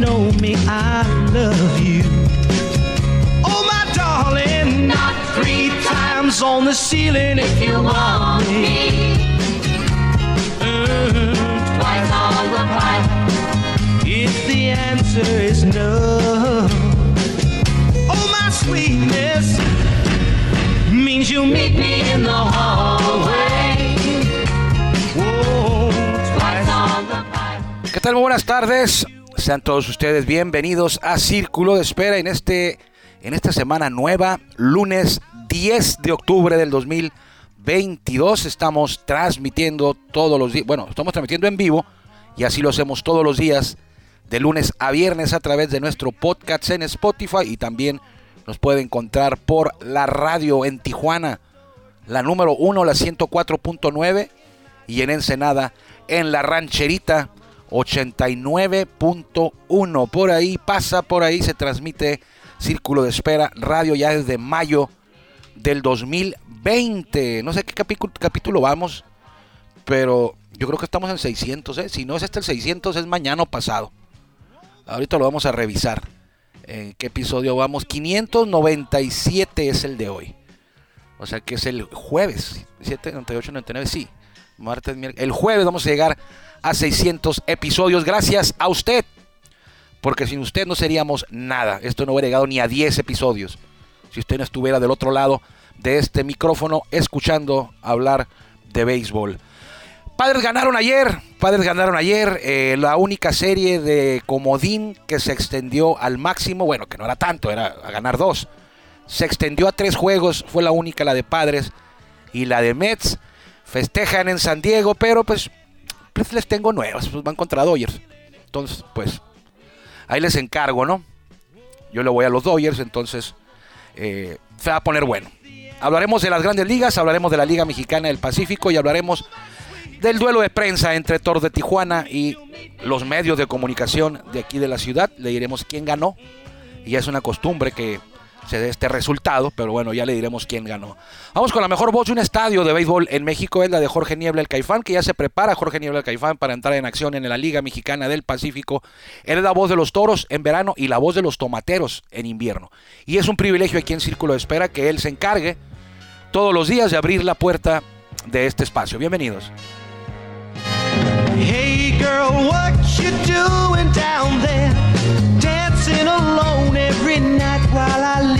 Know me. I love you. Oh, my darling, not three times on the ceiling if you want me. Twice on the pipe if the answer is no. Oh, my sweetness means you'll meet me in the hallway. ¿Qué tal? Muy buenas tardes. Sean todos ustedes bienvenidos a Círculo de Espera en, este, en esta semana nueva, lunes 10 de octubre del 2022. Estamos transmitiendo todos los días, bueno, estamos transmitiendo en vivo y así lo hacemos todos los días, de lunes a viernes a través de nuestro podcast en Spotify y también nos puede encontrar por la radio en Tijuana, la número 1, la 104.9 y en Ensenada, en la rancherita 89.1. Por ahí pasa, por ahí se transmite Círculo de Espera Radio ya desde mayo del 2020. No sé qué capítulo, vamos, pero yo creo que estamos en 600. ¿eh? Si no es este el 600, es mañana pasado. Ahorita lo vamos a revisar. ¿En qué episodio vamos? 597 es el de hoy. O sea que es el jueves. 7, 98, 99, sí. Martes, miércoles. El jueves vamos a llegar a 600 episodios. Gracias a usted. Porque sin usted no seríamos nada. Esto no hubiera llegado ni a 10 episodios. Si usted no estuviera del otro lado de este micrófono escuchando hablar de béisbol. Padres ganaron ayer, Padres ganaron ayer, eh, la única serie de comodín que se extendió al máximo, bueno, que no era tanto, era a ganar dos. Se extendió a tres juegos, fue la única la de Padres y la de Mets. Festejan en San Diego, pero pues, pues les tengo nuevas, pues van contra Dodgers. Entonces, pues, ahí les encargo, ¿no? Yo le voy a los Dodgers, entonces eh, se va a poner bueno. Hablaremos de las grandes ligas, hablaremos de la Liga Mexicana del Pacífico y hablaremos del duelo de prensa entre Toro de Tijuana y los medios de comunicación de aquí de la ciudad. Le diremos quién ganó. Y es una costumbre que se este resultado, pero bueno, ya le diremos quién ganó. Vamos con la mejor voz de un estadio de béisbol en México, es la de Jorge Niebla el Caifán, que ya se prepara Jorge Niebla el Caifán para entrar en acción en la Liga Mexicana del Pacífico. Él es la voz de los toros en verano y la voz de los tomateros en invierno. Y es un privilegio aquí en Círculo de Espera que él se encargue todos los días de abrir la puerta de este espacio. Bienvenidos. Hey girl, what you doing down there? Dancing alone every night while I.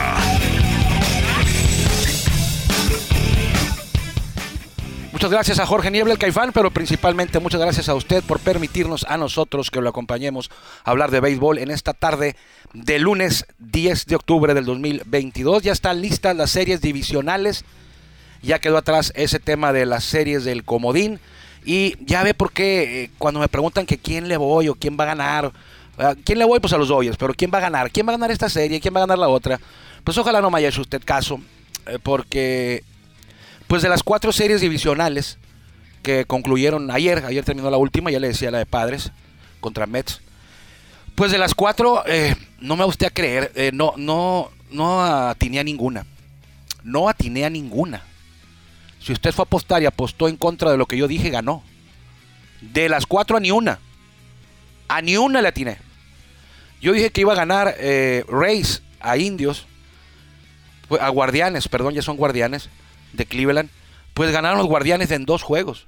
Muchas gracias a Jorge Niebla, el Caifán, pero principalmente muchas gracias a usted por permitirnos a nosotros que lo acompañemos a hablar de béisbol en esta tarde de lunes 10 de octubre del 2022. Ya están listas las series divisionales, ya quedó atrás ese tema de las series del comodín. Y ya ve por qué eh, cuando me preguntan que quién le voy o quién va a ganar, ¿a quién le voy pues a los Dodgers, pero quién va a ganar, quién va a ganar esta serie, quién va a ganar la otra, pues ojalá no me haya hecho usted caso, eh, porque pues de las cuatro series divisionales que concluyeron ayer, ayer terminó la última, ya le decía la de Padres contra Mets. Pues de las cuatro, eh, no me gusta creer, eh, no, no, no atiné a ninguna. No atiné a ninguna. Si usted fue a apostar y apostó en contra de lo que yo dije, ganó. De las cuatro a ni una. A ni una le atiné. Yo dije que iba a ganar eh, a Indios. A Guardianes, perdón, ya son Guardianes de Cleveland, pues ganaron los Guardianes en dos juegos.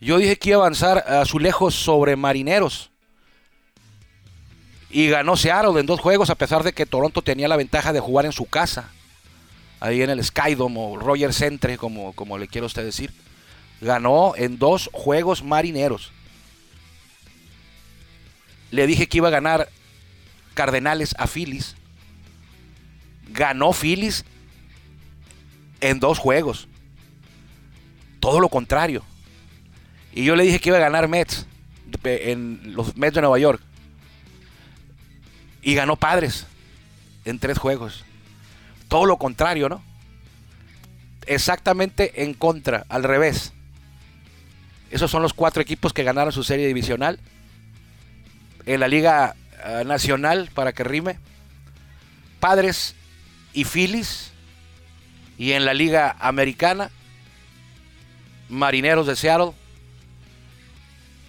Yo dije que iba a avanzar a su lejos sobre Marineros. Y ganó Seattle en dos juegos, a pesar de que Toronto tenía la ventaja de jugar en su casa. Ahí en el Skydome o Roger Centre, como, como le quiero usted decir. Ganó en dos juegos Marineros. Le dije que iba a ganar Cardenales a Phillies. Ganó Phillies en dos juegos. Todo lo contrario. Y yo le dije que iba a ganar Mets en los Mets de Nueva York. Y ganó Padres en tres juegos. Todo lo contrario, ¿no? Exactamente en contra, al revés. Esos son los cuatro equipos que ganaron su serie divisional. En la Liga eh, Nacional, para que rime, Padres y Phillies. Y en la Liga Americana, Marineros de Seattle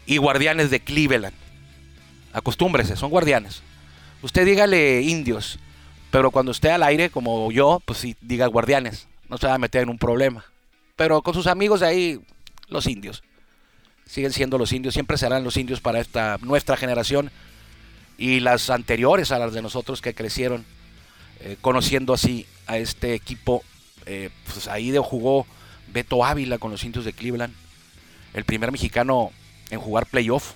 y Guardianes de Cleveland. Acostúmbrese, son guardianes. Usted dígale indios, pero cuando esté al aire, como yo, pues sí, diga guardianes. No se va a meter en un problema. Pero con sus amigos de ahí, los indios. Siguen siendo los indios, siempre serán los indios para esta nuestra generación y las anteriores a las de nosotros que crecieron eh, conociendo así a este equipo. Eh, pues ahí jugó Beto Ávila con los indios de Cleveland, el primer mexicano en jugar playoff,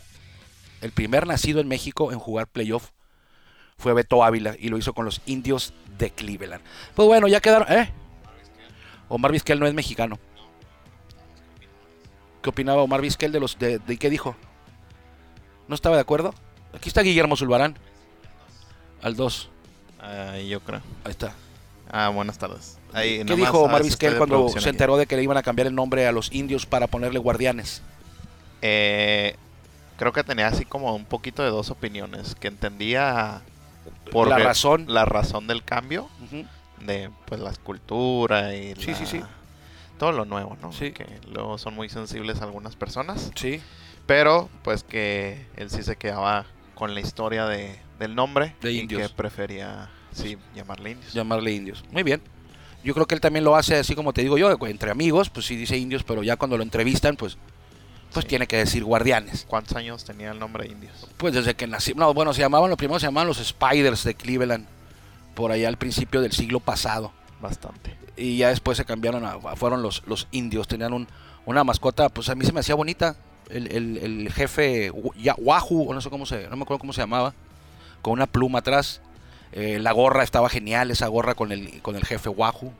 el primer nacido en México en jugar playoff fue Beto Ávila y lo hizo con los indios de Cleveland. Pues bueno, ya quedaron. ¿Eh? Omar Vizquel no es mexicano. ¿Qué opinaba Omar Vizquel de los de, qué dijo? ¿No estaba de acuerdo? Aquí está Guillermo Zulbarán. Al 2. yo creo. Ahí está. Ah, buenas tardes. ¿Qué dijo Omar Vizquel cuando se enteró de que le iban a cambiar el nombre a los indios para ponerle guardianes? Eh, creo que tenía así como un poquito de dos opiniones. Que entendía por la razón la razón del cambio de pues la escultura y todo lo nuevo, ¿no? Que luego son muy sensibles algunas personas. Sí. Pero pues que él sí se quedaba con la historia de, del nombre de y indios. que prefería sí llamarle indios. Llamarle indios. Muy bien. Yo creo que él también lo hace así como te digo yo, entre amigos, pues sí dice indios, pero ya cuando lo entrevistan, pues pues tiene que decir guardianes. ¿Cuántos años tenía el nombre de indios? Pues desde que nací. No, bueno, se llamaban, los primeros se llamaban los Spiders de Cleveland, por allá al principio del siglo pasado. Bastante. Y ya después se cambiaron a, fueron los, los indios, tenían un, una mascota, pues a mí se me hacía bonita. El, el, jefe Wahoo, no sé cómo se, no me acuerdo cómo se llamaba, con una pluma atrás. Eh, la gorra estaba genial, esa gorra con el, con el jefe Wahoo.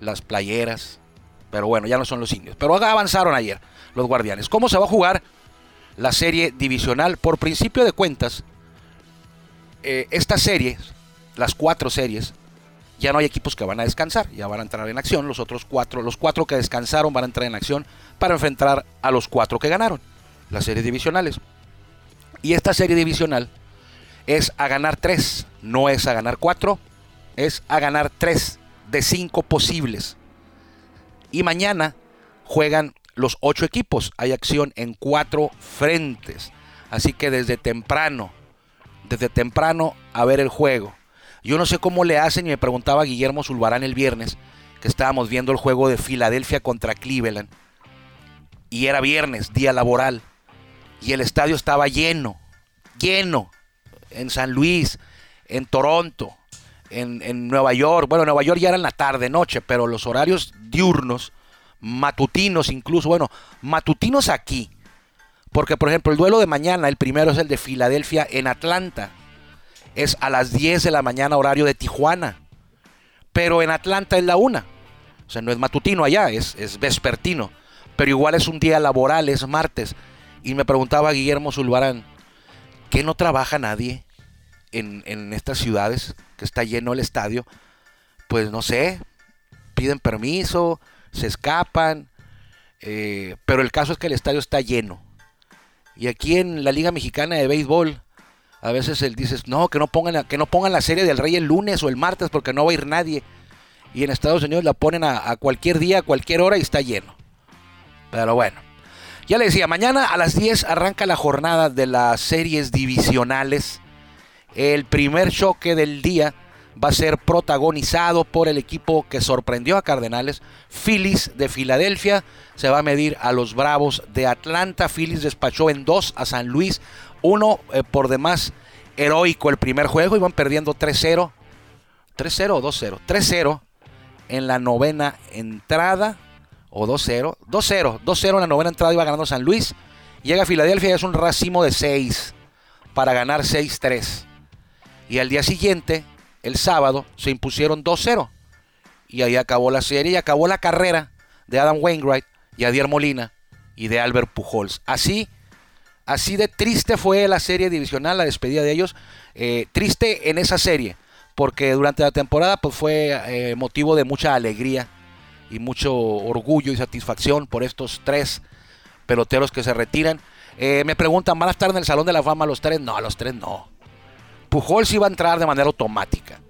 Las playeras. Pero bueno, ya no son los indios. Pero avanzaron ayer los guardianes. ¿Cómo se va a jugar la serie divisional? Por principio de cuentas, eh, estas series, las cuatro series, ya no hay equipos que van a descansar, ya van a entrar en acción. Los otros cuatro, los cuatro que descansaron van a entrar en acción para enfrentar a los cuatro que ganaron, las series divisionales. Y esta serie divisional es a ganar tres, no es a ganar cuatro, es a ganar tres de cinco posibles. Y mañana juegan los ocho equipos. Hay acción en cuatro frentes. Así que desde temprano, desde temprano a ver el juego. Yo no sé cómo le hacen y me preguntaba Guillermo Zulbarán el viernes que estábamos viendo el juego de Filadelfia contra Cleveland. Y era viernes, día laboral. Y el estadio estaba lleno, lleno. En San Luis, en Toronto, en, en Nueva York. Bueno, Nueva York ya era en la tarde, noche, pero los horarios diurnos matutinos incluso, bueno, matutinos aquí. Porque, por ejemplo, el duelo de mañana, el primero es el de Filadelfia en Atlanta. Es a las 10 de la mañana horario de Tijuana. Pero en Atlanta es la una. O sea, no es matutino allá, es, es vespertino. Pero igual es un día laboral, es martes. Y me preguntaba Guillermo Zulbarán, ¿qué no trabaja nadie en, estas ciudades que está lleno el estadio? Pues no sé, piden permiso, se escapan, eh, pero el caso es que el estadio está lleno. Y aquí en la Liga Mexicana de Béisbol, a veces él dices, no, que no pongan, que no pongan la serie del Rey el lunes o el martes porque no va a ir nadie. Y en Estados Unidos la ponen a, a cualquier día, a cualquier hora y está lleno. Pero bueno, ya le decía, mañana a las 10 arranca la jornada de las series divisionales. El primer choque del día va a ser protagonizado por el equipo que sorprendió a Cardenales. Phillies de Filadelfia se va a medir a los Bravos de Atlanta. Phillies despachó en dos a San Luis. Uno eh, por demás heroico el primer juego. Iban perdiendo 3-0. 3-0 o 2-0. 3-0 en la novena entrada. O 2-0. 2-0. 2-0 en la novena entrada iba ganando San Luis. Llega Filadelfia y es un racimo de 6 para ganar 6-3. Y al día siguiente, el sábado, se impusieron 2-0. Y ahí acabó la serie y acabó la carrera de Adam Wainwright y Adier Molina y de Albert Pujols. Así, así de triste fue la serie divisional, la despedida de ellos. Eh, triste en esa serie, porque durante la temporada pues, fue eh, motivo de mucha alegría y mucho orgullo y satisfacción por estos tres peloteros que se retiran. Eh, me preguntan, ¿van a estar en el Salón de la Fama los tres? No, los tres no. Pujols iba a entrar de manera automática.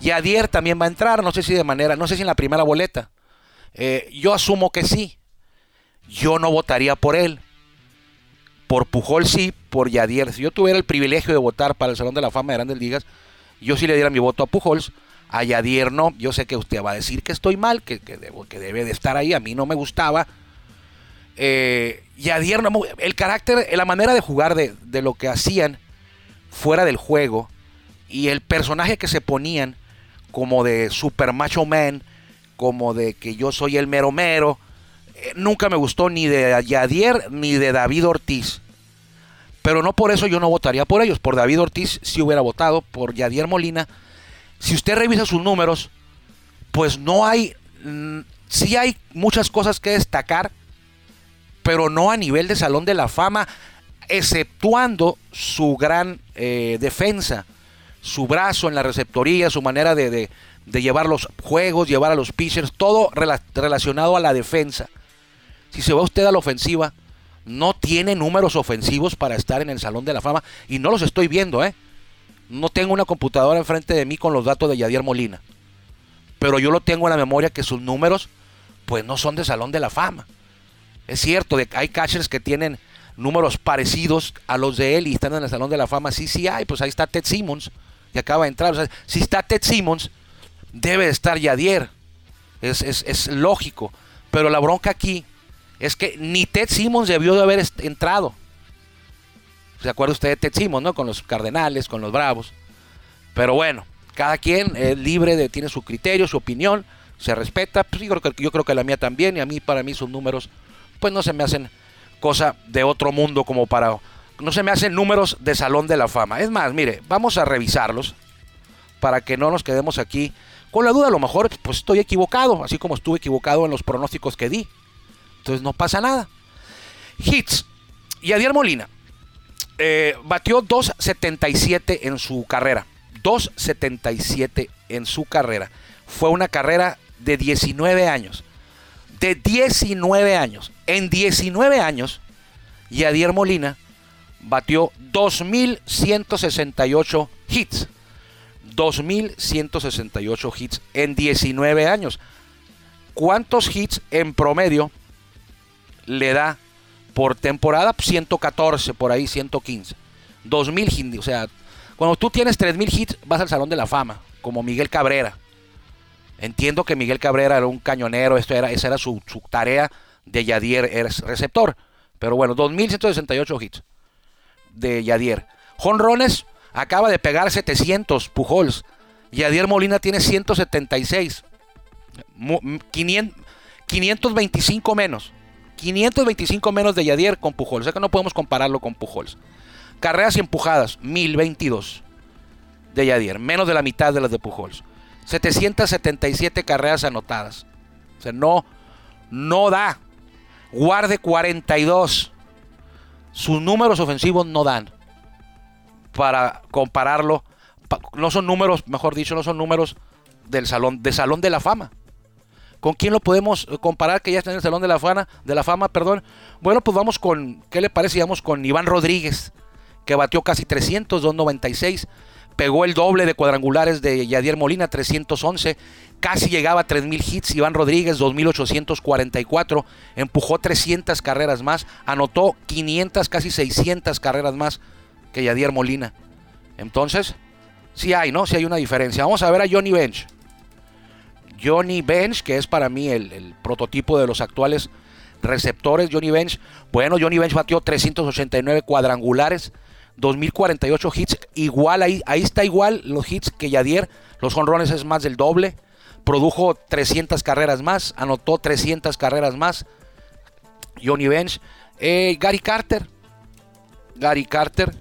Y Adier también va a entrar, no sé si de manera, no sé si en la primera boleta. yo asumo que sí. Yo no votaría por él. Por Pujol sí, por Yadier. Si yo tuviera el privilegio de votar para el Salón de la Fama de Grandes Ligas, yo sí le diera mi voto a Pujols. A Yadier no. Yo sé que usted va a decir que estoy mal, que, que, debe de estar ahí. A mí no me gustaba. Eh, Yadier no. El carácter, la manera de jugar de, de lo que hacían fuera del juego y el personaje que se ponían como de super macho man, como de que yo soy el mero mero eh, nunca me gustó ni de Yadier ni de David Ortiz. Pero no por eso yo no votaría por ellos. Por David Ortiz sí hubiera votado. Por Yadier Molina. Si usted revisa sus números, pues no hay... Mm, sí hay muchas cosas que destacar. Pero no a nivel de Salón de la Fama. Exceptuando su gran eh, defensa. Su brazo en la receptoría. Su manera de, llevar los juegos, llevar a los pitchers. Todo relacionado a la defensa. Si se va usted a la ofensiva, no tiene números ofensivos para estar en el Salón de la Fama. Y no los estoy viendo, ¿eh? No tengo una computadora enfrente de mí con los datos de Yadier Molina. Pero yo lo tengo en la memoria que sus números, pues no son de Salón de la Fama. Es cierto, de, hay catchers que tienen números parecidos a los de él y están en el Salón de la Fama. Sí, sí hay, pues ahí está Ted Simmons, que acaba de entrar. Si está Ted Simmons, debe de estar Yadier. Es, es, es lógico. Pero la bronca aquí es que ni Ted Simmons debió de haber entrado. ¿Se acuerda usted de Ted no? Con los Cardenales, con los Bravos. Pero bueno, cada quien es libre de, tiene su criterio, su opinión, se respeta. Pues yo, creo que, la mía también, y a mí, para mí, sus números, pues no se me hacen cosa de otro mundo como para. No se me hacen números de salón de la fama. Es más, mire, vamos a revisarlos para que no nos quedemos aquí con la duda. A lo mejor, pues estoy equivocado, así como estuve equivocado en los pronósticos que di. Entonces no pasa nada. Hits. Y Adier Molina eh, batió 2.77 en su carrera. 2.77 en su carrera. Fue una carrera de 19 años. De 19 años. En 19 años, Yadier Molina batió 2.168 hits. 2.168 hits en 19 años. ¿Cuántos hits en promedio le da por temporada 114, por ahí 115. 2000 hits, o sea, cuando tú tienes 3000 hits vas al Salón de la Fama, como Miguel Cabrera. Entiendo que Miguel Cabrera era un cañonero, esto era, esa era su, tarea de Yadier, era receptor. Pero bueno, 2168 hits de Yadier. Jonrones acaba de pegar 700 Pujols. Yadier Molina tiene 176. 525 menos. 525 menos de Yadier con Pujols. O que no podemos compararlo con Pujols. Carreras y empujadas, 1022 de Yadier, menos de la mitad de las de Pujols. 777 carreras anotadas. O sea, no, no da. Guarde 42. Sus números ofensivos no dan. Para compararlo, no son números, mejor dicho, no son números del salón, de salón de la fama. ¿Con quién lo podemos comparar que ya está en el Salón de la Fama? De la fama perdón? Bueno, pues vamos con, ¿qué le parece? Vamos con Iván Rodríguez, que batió casi 300, 296. Pegó el doble de cuadrangulares de Yadier Molina, 311. Casi llegaba a 3.000 hits. Iván Rodríguez, 2.844. Empujó 300 carreras más. Anotó 500, casi 600 carreras más que Yadier Molina. Entonces, sí hay, ¿no? Sí hay una diferencia. Vamos a ver a Johnny Bench. Johnny Bench, que es para mí el, prototipo de los actuales receptores. Johnny Bench, bueno, Johnny Bench batió 389 cuadrangulares, 2048 hits, igual ahí, ahí está igual los hits que Yadier, los honrones es más del doble, produjo 300 carreras más, anotó 300 carreras más. Johnny Bench, eh, Gary Carter, Gary Carter,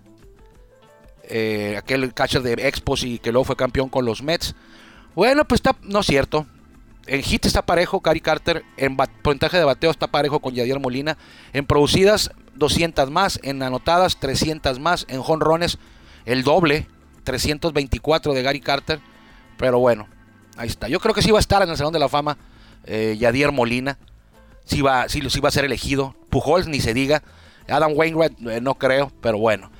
eh, aquel catcher de Expos y que luego fue campeón con los Mets. Bueno, pues está, no es cierto. En hit está parejo Cary Carter, en porcentaje de bateo está parejo con Yadier Molina, en producidas 200 más, en anotadas 300 más, en jonrones el doble, 324 de Gary Carter, pero bueno, ahí está. Yo creo que sí va a estar en el Salón de la Fama eh, Yadier Molina, sí va, sí, sí va a ser elegido, Pujols ni se diga, Adam Wainwright eh, no creo, pero bueno.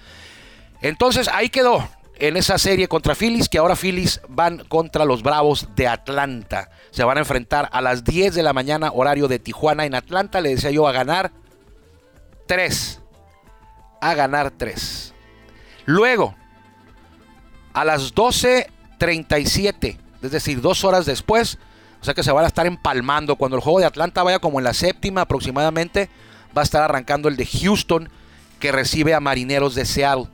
Entonces ahí quedó en esa serie contra Phillies, que ahora Phillies van contra los Bravos de Atlanta. Se van a enfrentar a las 10 de la mañana, horario de Tijuana en Atlanta. Le decía yo a ganar 3. A ganar 3. Luego, a las 12.37, es decir, dos horas después, o sea que se van a estar empalmando. Cuando el juego de Atlanta vaya como en la séptima aproximadamente, va a estar arrancando el de Houston, que recibe a Marineros de Seattle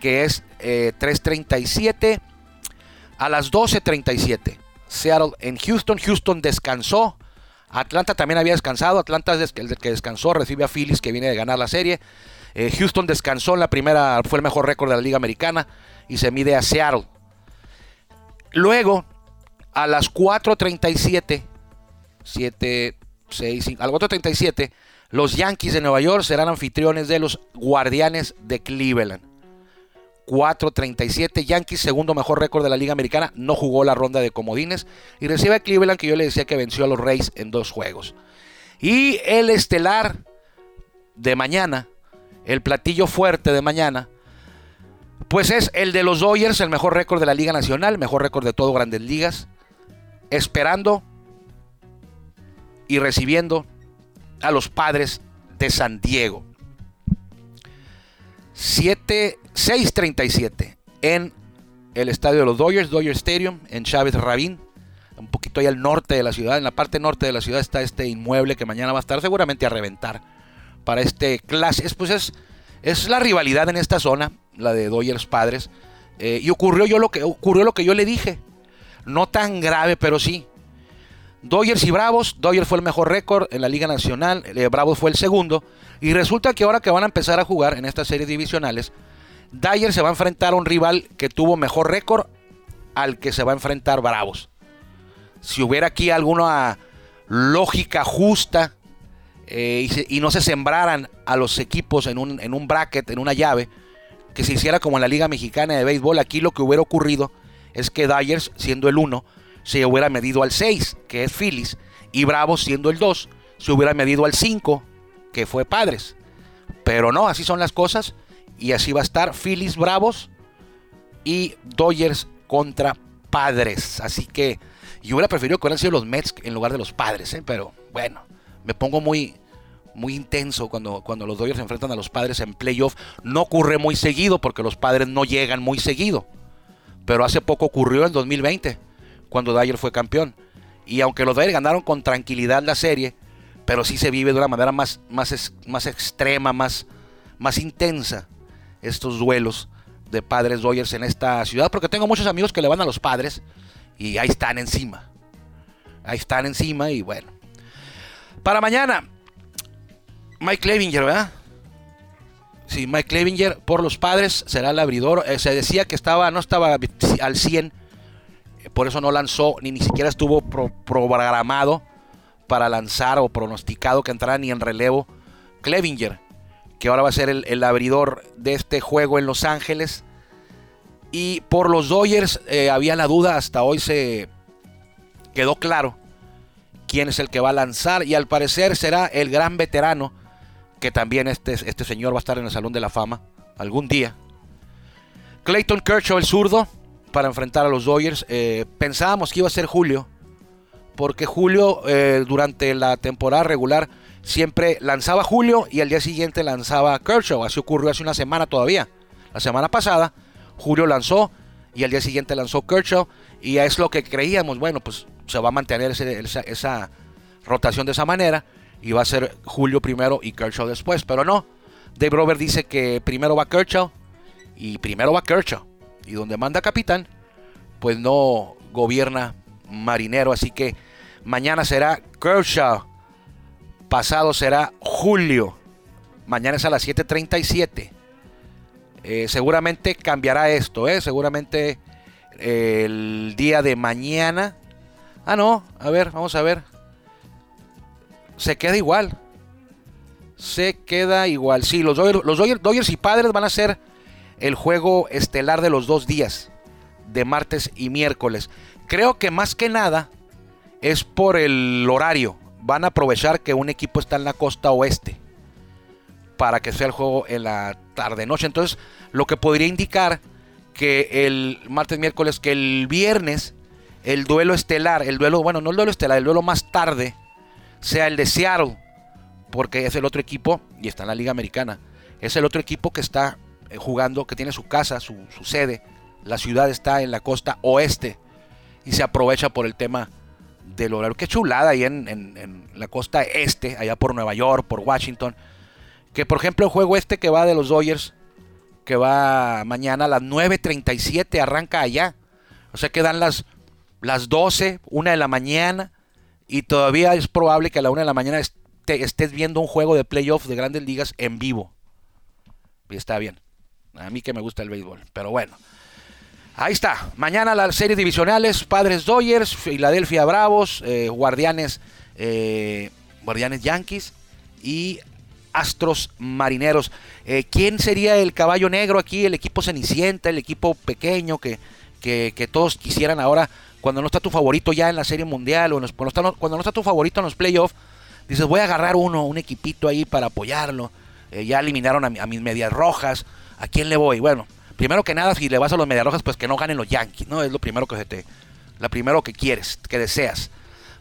que es 3.37 eh, a las 12.37. Seattle en Houston. Houston descansó. Atlanta también había descansado. Atlanta es el que descansó. Recibe a Phillies que viene de ganar la serie. Eh, Houston descansó en la primera. Fue el mejor récord de la Liga Americana. Y se mide a Seattle. Luego, a las 4.37. 7, 6, 5, al 4.37. Los Yankees de Nueva York serán anfitriones de los Guardianes de Cleveland. 4.37. Yankees, segundo mejor récord de la Liga Americana, no jugó la ronda de comodines. Y recibe a Cleveland, que yo le decía que venció a los Rays en dos juegos. Y el estelar de mañana, el platillo fuerte de mañana, pues es el de los Dodgers, el mejor récord de la Liga Nacional, mejor récord de todo Grandes Ligas, esperando y recibiendo a los padres de San Diego. 7, 6.37 en el estadio de los Dodgers, Dodger Stadium, en Chávez Rabín, un poquito ahí al norte de la ciudad. En la parte norte de la ciudad está este inmueble que mañana va a estar seguramente a reventar para este clase. Pues es, es la rivalidad en esta zona, la de Dodgers padres. Eh, y ocurrió, yo lo que, ocurrió lo que yo le dije. No tan grave, pero sí. Dodgers y Bravos. Dodgers fue el mejor récord en la Liga Nacional. Eh, Bravos fue el segundo. Y resulta que ahora que van a empezar a jugar en estas series divisionales, Dyer se va a enfrentar a un rival que tuvo mejor récord al que se va a enfrentar Bravos. Si hubiera aquí alguna lógica justa eh, y, no se sembraran a los equipos en un, en un bracket, en una llave, que se hiciera como en la Liga Mexicana de Béisbol, aquí lo que hubiera ocurrido es que Dyers, siendo el 1, se hubiera medido al 6, que es Phillies, y Bravos, siendo el 2, se hubiera medido al 5, que fue Padres. Pero no, así son las cosas, y así va a estar Phillies Bravos y Dodgers contra Padres. Así que yo hubiera preferido que hubieran sido los Mets en lugar de los Padres, ¿eh? pero bueno, me pongo muy, muy intenso cuando, cuando los Dodgers se enfrentan a los Padres en playoff. No ocurre muy seguido porque los Padres no llegan muy seguido. Pero hace poco ocurrió en 2020 cuando Dyer fue campeón. Y aunque los Dodgers ganaron con tranquilidad la serie, pero sí se vive de una manera más, más, más extrema, más, más intensa estos duelos de padres Dodgers en esta ciudad, porque tengo muchos amigos que le van a los padres y ahí están encima. Ahí están encima y bueno. Para mañana, Mike Clevinger, ¿verdad? Sí, Mike Clevinger por los padres será el abridor. Eh, se decía que estaba, no estaba al 100 por eso no lanzó, ni ni siquiera estuvo programado para lanzar o pronosticado que entrara ni en relevo Clevinger, que ahora va a ser el, abridor de este juego en Los Ángeles. Y por los Dodgers eh, había la duda, hasta hoy se quedó claro quién es el que va a lanzar y al parecer será el gran veterano, que también este, este señor va a estar en el Salón de la Fama algún día. Clayton Kershaw, el zurdo, para enfrentar a los Dodgers. Eh, pensábamos que iba a ser Julio, porque Julio eh, durante la temporada regular siempre lanzaba Julio y al día siguiente lanzaba Kershaw. Así ocurrió hace una semana todavía. La semana pasada Julio lanzó y al día siguiente lanzó Kershaw y es lo que creíamos. Bueno, pues se va a mantener esa, rotación de esa manera y va a ser Julio primero y Kershaw después. Pero no, Dave Robert dice que primero va Kershaw y primero va Kershaw y donde manda capitán, pues no gobierna marinero. Así que mañana será Kershaw, pasado será Julio. Mañana es a las 7:37. Eh, seguramente cambiará esto, ¿eh? Seguramente el día de mañana. Ah, no, a ver, vamos a ver. Se queda igual. Se queda igual. Sí, los Dodgers, los Dodgers y Padres van a ser el juego estelar de los dos días, de martes y miércoles. Creo que más que nada es por el horario. Van a aprovechar que un equipo está en la costa oeste para que sea el juego en la tarde-noche. Entonces, lo que podría indicar que el martes, miércoles, que el viernes, el duelo estelar, el duelo, bueno, no el duelo estelar, el duelo más tarde, sea el de Seattle, porque es el otro equipo, y está en la Liga Americana, es el otro equipo que está eh, jugando, que tiene su casa, su, sede, la ciudad está en la costa oeste, y se aprovecha por el tema del horario. Qué chulada ahí en, en la costa este, allá por Nueva York, por Washington que por ejemplo el juego este que va de los Dodgers, que va mañana a las 9.37, arranca allá. O sea que dan las, las 12, 1 de la mañana. Y todavía es probable que a la 1 de la mañana estés viendo un juego de playoff de grandes ligas en vivo. Y está bien. A mí que me gusta el béisbol. Pero bueno. Ahí está. Mañana las series divisionales. Padres Dodgers, Filadelfia Bravos, eh, Guardianes, eh, Guardianes Yankees. Y Astros Marineros. Eh, ¿Quién sería el caballo negro aquí? El equipo Cenicienta, el equipo pequeño que, que, todos quisieran ahora, cuando no está tu favorito ya en la Serie Mundial o está, cuando no está tu favorito en los playoffs, dices, voy a agarrar uno, un equipito ahí para apoyarlo. Eh, ya eliminaron a, mis medias rojas. ¿A quién le voy? Bueno, primero que nada, si le vas a los medias rojas, pues que no ganen los Yankees, ¿no? Es lo primero que se te. La primero que quieres, que deseas.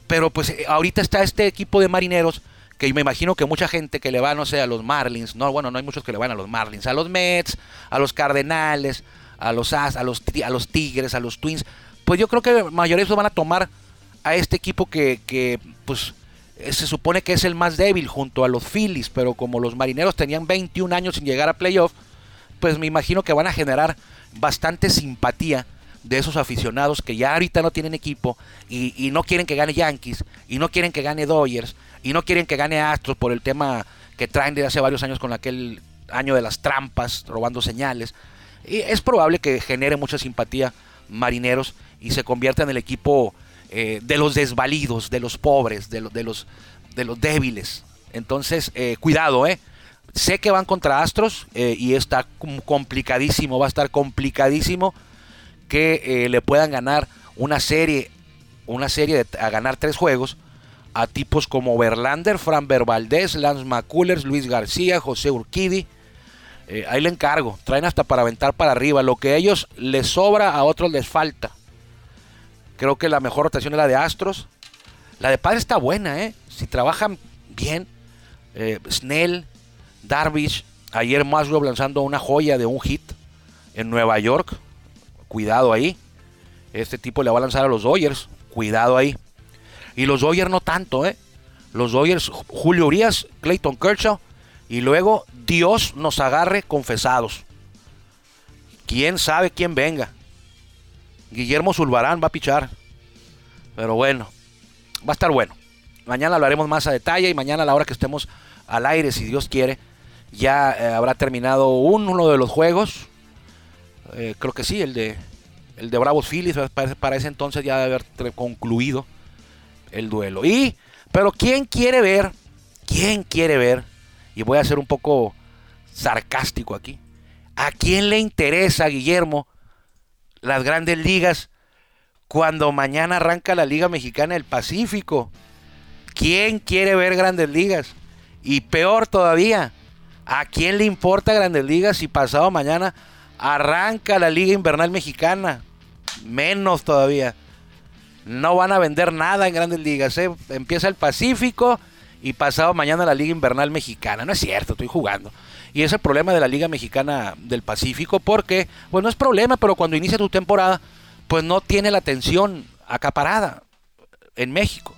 Pero pues eh, ahorita está este equipo de marineros que me imagino que mucha gente que le va, no sé, a los Marlins, no, bueno, no hay muchos que le van a los Marlins, a los Mets, a los Cardenales, a los As, a los, a los Tigres, a los Twins, pues yo creo que de van a tomar a este equipo que, que pues se supone que es el más débil junto a los Phillies, pero como los marineros tenían 21 años sin llegar a playoff, pues me imagino que van a generar bastante simpatía de esos aficionados que ya ahorita no tienen equipo y, no quieren que gane Yankees y no quieren que gane Dodgers y no quieren que gane Astros por el tema que traen de hace varios años con aquel año de las trampas, robando señales. Y es probable que genere mucha simpatía marineros y se convierta en el equipo eh, de los desvalidos, de los pobres, de, los, de, los, de los débiles. Entonces, eh, cuidado, ¿eh? Sé que van contra Astros eh, y está complicadísimo, va a estar complicadísimo que le puedan ganar una serie, una serie de, a ganar tres juegos a tipos como Verlander, Fran Valdez, Lance McCullers, Luis García, José Urquidi. Eh, ahí le encargo, traen hasta para aventar para arriba. Lo que a ellos les sobra, a otros les falta. Creo que la mejor rotación es la de Astros. La de Padre está buena, ¿eh? Si trabajan bien. Eh, Snell, Darvish. Ayer Musgrove lanzando una joya de un hit en Nueva York. Cuidado ahí. Este tipo le va a lanzar a los Dodgers. Cuidado ahí. Y los Dodgers no tanto, ¿eh? Los Dodgers, Julio Urias, Clayton Kershaw. Y luego Dios nos agarre confesados. Quién sabe quién venga. Guillermo Zulbarán va a pichar. Pero bueno, va a estar bueno. Mañana hablaremos más a detalle y mañana a la hora que estemos al aire, si Dios quiere, ya eh, habrá terminado uno de los juegos. Eh, creo que sí, el de, el de Bravos Phillies. Para, ese entonces ya haber concluido el duelo. Y, pero ¿quién quiere ver? ¿Quién quiere ver? Y voy a ser un poco sarcástico aquí. ¿A quién le interesa, Guillermo, las grandes ligas cuando mañana arranca la Liga Mexicana del Pacífico? ¿Quién quiere ver grandes ligas? Y peor todavía, ¿a quién le importa grandes ligas si pasado mañana arranca la Liga Invernal Mexicana? Menos todavía no van a vender nada en grandes ligas. ¿eh? Empieza el Pacífico y pasado mañana la Liga Invernal Mexicana. No es cierto, estoy jugando. Y es el problema de la Liga Mexicana del Pacífico porque, pues no es problema, pero cuando inicia tu temporada, pues no tiene la atención acaparada en México.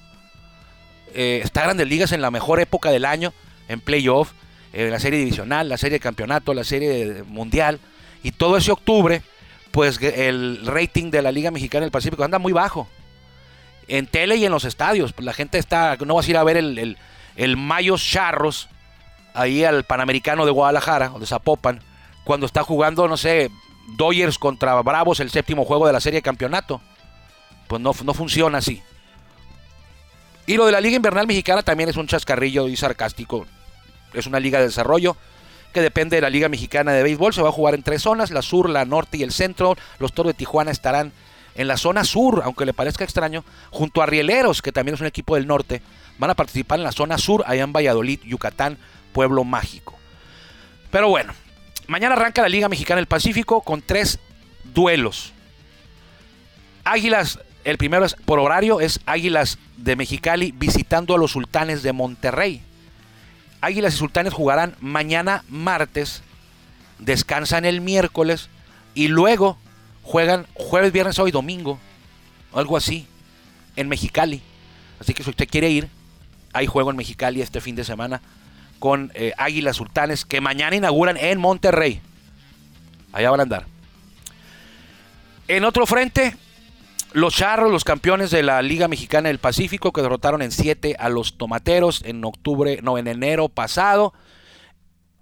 Eh, está Grandes Ligas en la mejor época del año, en playoff, en la serie divisional, la serie de campeonato, la serie mundial. Y todo ese octubre, pues el rating de la Liga Mexicana del Pacífico anda muy bajo en tele y en los estadios. La gente está, no vas a ir a ver el, el, el Mayos Charros ahí al Panamericano de Guadalajara o de Zapopan cuando está jugando, no sé, Dodgers contra Bravos el séptimo juego de la serie de campeonato. Pues no, no funciona así. Y lo de la Liga Invernal Mexicana también es un chascarrillo y sarcástico. Es una liga de desarrollo que depende de la Liga Mexicana de Béisbol. Se va a jugar en tres zonas, la sur, la norte y el centro. Los Toros de Tijuana estarán en la zona sur, aunque le parezca extraño, junto a Rieleros, que también es un equipo del norte. Van a participar en la zona sur, allá en Valladolid, Yucatán, Pueblo Mágico. Pero bueno, mañana arranca la Liga Mexicana del Pacífico con tres duelos. Águilas el primero es por horario, es Águilas de Mexicali visitando a los Sultanes de Monterrey. Águilas y Sultanes jugarán mañana martes, descansan el miércoles y luego juegan jueves, viernes, hoy, domingo, algo así, en Mexicali. Así que si usted quiere ir, hay juego en Mexicali este fin de semana con eh, Águilas Sultanes que mañana inauguran en Monterrey. Allá van a andar. En otro frente, los Charros, los campeones de la Liga Mexicana del Pacífico, que derrotaron en 7 a los Tomateros en octubre, no, en enero pasado,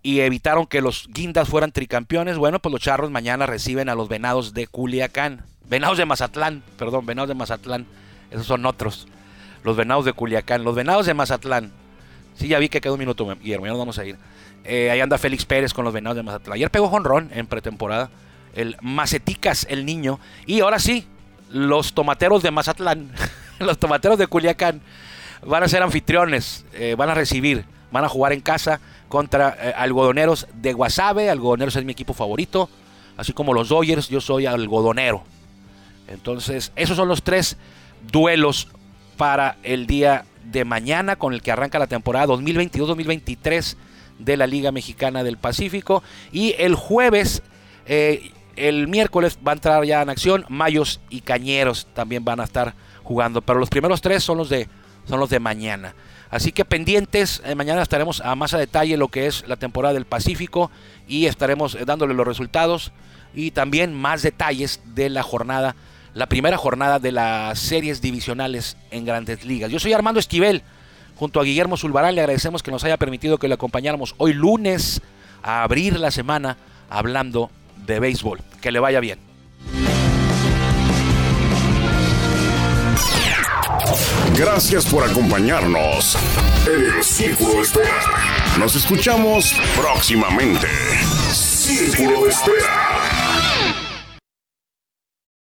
y evitaron que los Guindas fueran tricampeones. Bueno, pues los Charros mañana reciben a los Venados de Culiacán. Venados de Mazatlán, perdón, Venados de Mazatlán. Esos son otros. Los Venados de Culiacán. Los Venados de Mazatlán. Sí, ya vi que quedó un minuto, Guillermo, ya nos vamos a ir. Eh, ahí anda Félix Pérez con los Venados de Mazatlán. Ayer pegó jonrón en pretemporada. El Maceticas, el niño. Y ahora sí, los tomateros de Mazatlán, los tomateros de Culiacán, van a ser anfitriones, eh, van a recibir, van a jugar en casa contra eh, algodoneros de Guasave. Algodoneros es mi equipo favorito, así como los Dodgers, yo soy algodonero. Entonces, esos son los tres duelos para el día de mañana con el que arranca la temporada 2022-2023 de la Liga Mexicana del Pacífico. Y el jueves eh, el miércoles va a entrar ya en acción Mayos y Cañeros también van a estar jugando, pero los primeros tres son los de son los de mañana. Así que pendientes, eh, mañana estaremos a más a detalle lo que es la temporada del Pacífico y estaremos eh, dándole los resultados y también más detalles de la jornada, la primera jornada de las series divisionales en grandes ligas. Yo soy Armando Esquivel, junto a Guillermo Zulbarán, le agradecemos que nos haya permitido que le acompañáramos hoy lunes a abrir la semana hablando de béisbol. Que le vaya bien. Gracias por acompañarnos en el Círculo. Nos escuchamos próximamente. Círculo Espera.